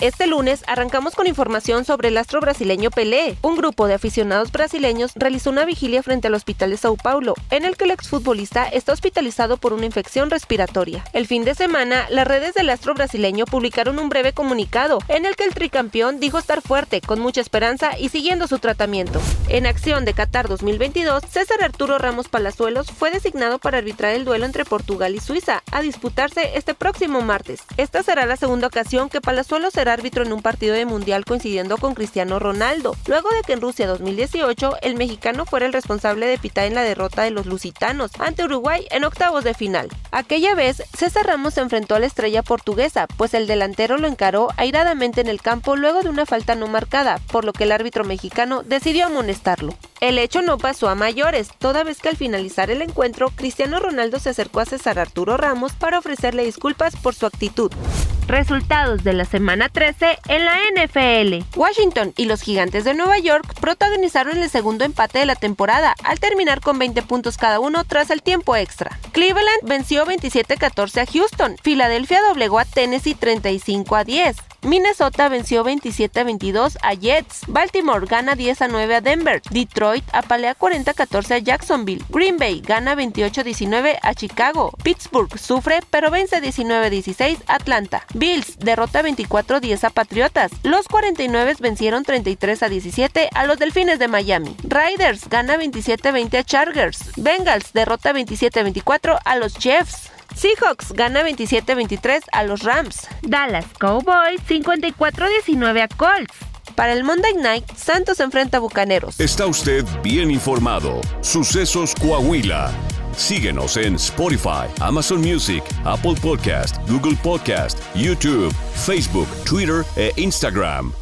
Este lunes arrancamos con información sobre el astro brasileño Pelé. Un grupo de aficionados brasileños realizó una vigilia frente al hospital de Sao Paulo, en el que el exfutbolista está hospitalizado por una infección respiratoria. El fin de semana, las redes del astro brasileño publicaron un breve comunicado en el que el tricampeón dijo estar fuerte, con mucha esperanza y siguiendo su tratamiento. En acción de Qatar 2022, César Arturo Ramos Palazuelos fue designado para arbitrar el duelo entre Portugal y Suiza, a disputarse este próximo martes. Esta será la segunda ocasión que Palazuelos será árbitro en un partido de mundial coincidiendo con Cristiano Ronaldo, luego de que en Rusia 2018 el mexicano fuera el responsable de pitar en la derrota de los lusitanos ante Uruguay en octavos de final. Aquella vez, César Ramos se enfrentó a la estrella portuguesa, pues el delantero lo encaró airadamente en el campo luego de una falta no marcada, por lo que el árbitro mexicano decidió amonestarlo. El hecho no pasó a mayores, toda vez que al finalizar el encuentro, Cristiano Ronaldo se acercó a César Arturo Ramos para ofrecerle disculpas por su actitud. Resultados de la semana 13 en la NFL. Washington y los Gigantes de Nueva York protagonizaron el segundo empate de la temporada al terminar con 20 puntos cada uno tras el tiempo extra. Cleveland venció 27-14 a Houston. Filadelfia doblegó a Tennessee 35 a 10. Minnesota venció 27 a 22 a Jets. Baltimore gana 10 a 9 a Denver. Detroit apalea 40 a 14 a Jacksonville. Green Bay gana 28 a 19 a Chicago. Pittsburgh sufre pero vence 19 a 16 a Atlanta. Bills derrota 24 a 10 a Patriotas. Los 49 vencieron 33 a 17 a los Delfines de Miami. Riders gana 27 a 20 a Chargers. Bengals derrota 27 a 24 a los Chiefs. Seahawks gana 27-23 a los Rams. Dallas Cowboys 54-19 a Colts. Para el Monday Night, Santos enfrenta a Bucaneros. Está usted bien informado. Sucesos Coahuila. Síguenos en Spotify, Amazon Music, Apple Podcast, Google Podcast, YouTube, Facebook, Twitter e Instagram.